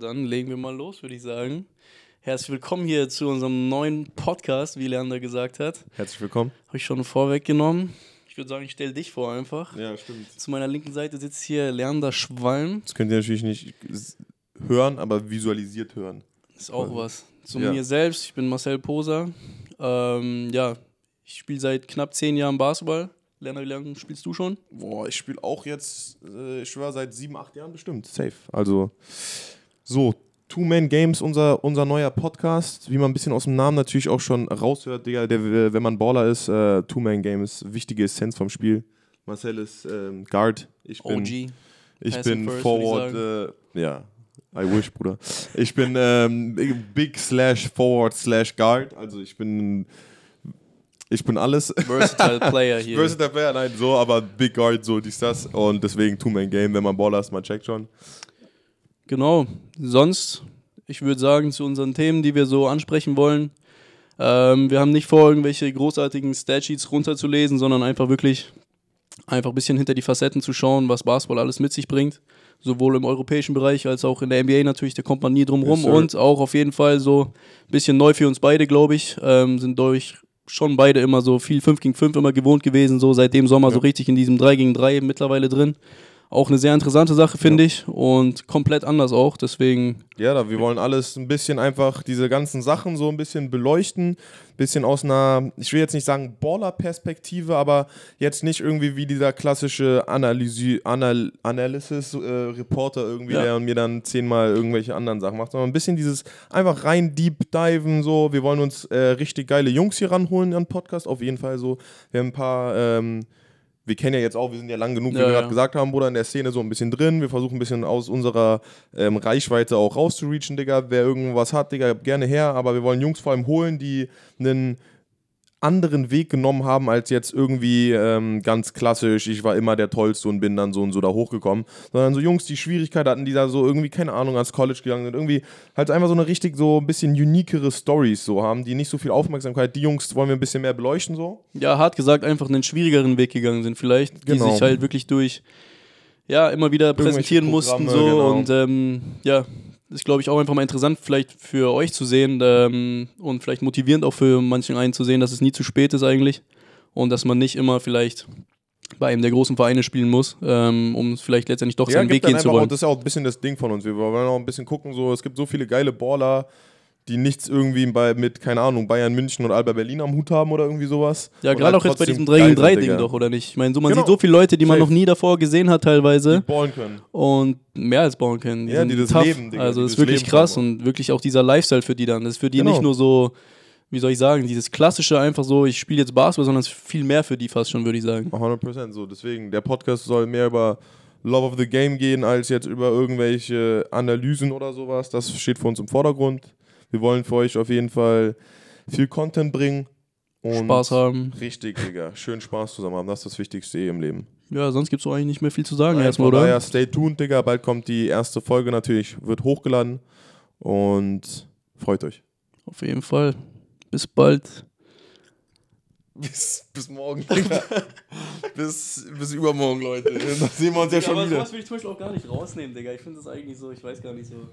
Dann legen wir mal los, würde ich sagen. Herzlich willkommen hier zu unserem neuen Podcast, wie Leander gesagt hat. Herzlich willkommen. Habe ich schon vorweggenommen. Ich würde sagen, ich stelle dich vor einfach. Ja, stimmt. Zu meiner linken Seite sitzt hier Leander Schwalm. Das könnt ihr natürlich nicht hören, aber visualisiert hören. Ist auch was. Zu Ja. mir selbst, ich bin Marcel Poser. Ähm, ja, ich spiele seit knapp zehn Jahren Basketball. Leander, wie lange spielst du schon? Boah, ich spiele auch jetzt, äh, ich schwöre, seit sieben, acht Jahren bestimmt. Safe. Also, so, Two-Man-Games, unser, unser neuer Podcast. Wie man ein bisschen aus dem Namen natürlich auch schon raushört, Digga, der, wenn man Baller ist, äh, Two-Man-Games, wichtige Essenz vom Spiel. Marcel ist ähm, Guard. Ich bin, OG. Ich Passing bin first, Forward, würd äh, ja. I wish, Bruder. Ich bin ähm, Big slash Forward slash Guard. Also ich bin, ich bin alles. Versatile Player hier. Versatile Player, nein, so, aber Big Guard, so dies, das. Und deswegen Two-Man-Game, wenn man Baller ist, man checkt schon. Genau. Sonst, ich würde sagen, zu unseren Themen, die wir so ansprechen wollen. Ähm, wir haben nicht vor, irgendwelche großartigen Statsheets runterzulesen, sondern einfach wirklich einfach ein bisschen hinter die Facetten zu schauen, was Basketball alles mit sich bringt. Sowohl im europäischen Bereich als auch in der NBA natürlich, da kommt man nie drum rum. Yes, und auch auf jeden Fall so ein bisschen neu für uns beide, glaube ich. Ähm, sind durch schon beide immer so viel 5 gegen 5 immer gewohnt gewesen, so seit dem Sommer Ja. so richtig in diesem 3 gegen 3 mittlerweile drin. Auch eine sehr interessante Sache, finde ich. Und komplett anders auch. Deswegen, Ja, wir wollen alles ein bisschen einfach diese ganzen Sachen so ein bisschen beleuchten. Bisschen aus einer, ich will jetzt nicht sagen Baller-Perspektive, aber jetzt nicht irgendwie wie dieser klassische Analysi Anal Analysis-Reporter irgendwie, Ja. der mir dann zehnmal irgendwelche anderen Sachen macht, sondern ein bisschen dieses einfach rein deep diven so. Wir wollen uns äh, richtig geile Jungs hier ranholen an Podcast, auf jeden Fall so. Wir haben ein paar, ähm, wir kennen ja jetzt auch, wir sind ja lang genug, wie Ja, wir ja. gerade gesagt haben, Bruder, in der Szene so ein bisschen drin. Wir versuchen ein bisschen aus unserer ähm, Reichweite auch rauszureachen, Digga. Wer irgendwas hat, Digga, gerne her. Aber wir wollen Jungs vor allem holen, die einen anderen Weg genommen haben, als jetzt irgendwie ähm, ganz klassisch, ich war immer der Tollste und bin dann so und so da hochgekommen. Sondern so Jungs, die Schwierigkeit hatten, die da so irgendwie, keine Ahnung, ans College gegangen sind. Irgendwie halt einfach so eine richtig so ein bisschen uniquere Stories so haben, die nicht so viel Aufmerksamkeit. Die Jungs wollen wir ein bisschen mehr beleuchten so. ja, hart gesagt, einfach einen schwierigeren Weg gegangen sind, vielleicht, die Genau. sich halt wirklich durch, ja, immer wieder präsentieren mussten, so. genau. Und ähm, ja, ist, glaube ich, auch einfach mal interessant, vielleicht für euch zu sehen ähm, und vielleicht motivierend auch für manchen einen zu sehen, dass es nie zu spät ist eigentlich und dass man nicht immer vielleicht bei einem der großen Vereine spielen muss, ähm, um vielleicht letztendlich doch seinen Weg gehen zu einfach auch, wollen. das ist ja auch ein bisschen das Ding von uns. Wir wollen auch ein bisschen gucken, so, es gibt so viele geile Baller, die nichts irgendwie bei, mit, keine Ahnung, Bayern München oder Alba Berlin am Hut haben oder irgendwie sowas. Ja, Und gerade halt auch jetzt bei diesem 3 gegen geil 3 sind, Ding doch, oder nicht? Ich meine, so, man Genau. sieht so viele Leute, die man Safe. noch nie davor gesehen hat Die teilweise ballen können. und mehr als bauen können. Die Ja, die das tough. leben, Digga, Also die das ist wirklich Leben krass und wirklich auch dieser Lifestyle für die dann. Das ist für die Genau. nicht nur so, wie soll ich sagen, dieses klassische einfach so, ich spiele jetzt Basketball, sondern es ist viel mehr für die fast schon, würde ich sagen. 100% so. Deswegen, der Podcast soll mehr über Love of the Game gehen, als jetzt über irgendwelche Analysen oder sowas. Das steht für uns im Vordergrund. Wir wollen für euch auf jeden Fall viel Content bringen. Und Spaß haben. Richtig, Digga. Schön Spaß zusammen haben. Das ist das Wichtigste eh im Leben. Ja, sonst gibt es eigentlich nicht mehr viel zu sagen Nein, erstmal, oder? daher, stay tuned, Digga. Bald kommt die erste Folge natürlich, wird hochgeladen. Und freut euch. Auf jeden Fall. Bis bald. Bis, bis morgen, Digga. bis, bis übermorgen, Leute. Da sehen wir uns ja schon wieder. will ich zum Beispiel auch gar nicht rausnehmen, Digga. Ich finde das eigentlich so, ich weiß gar nicht so.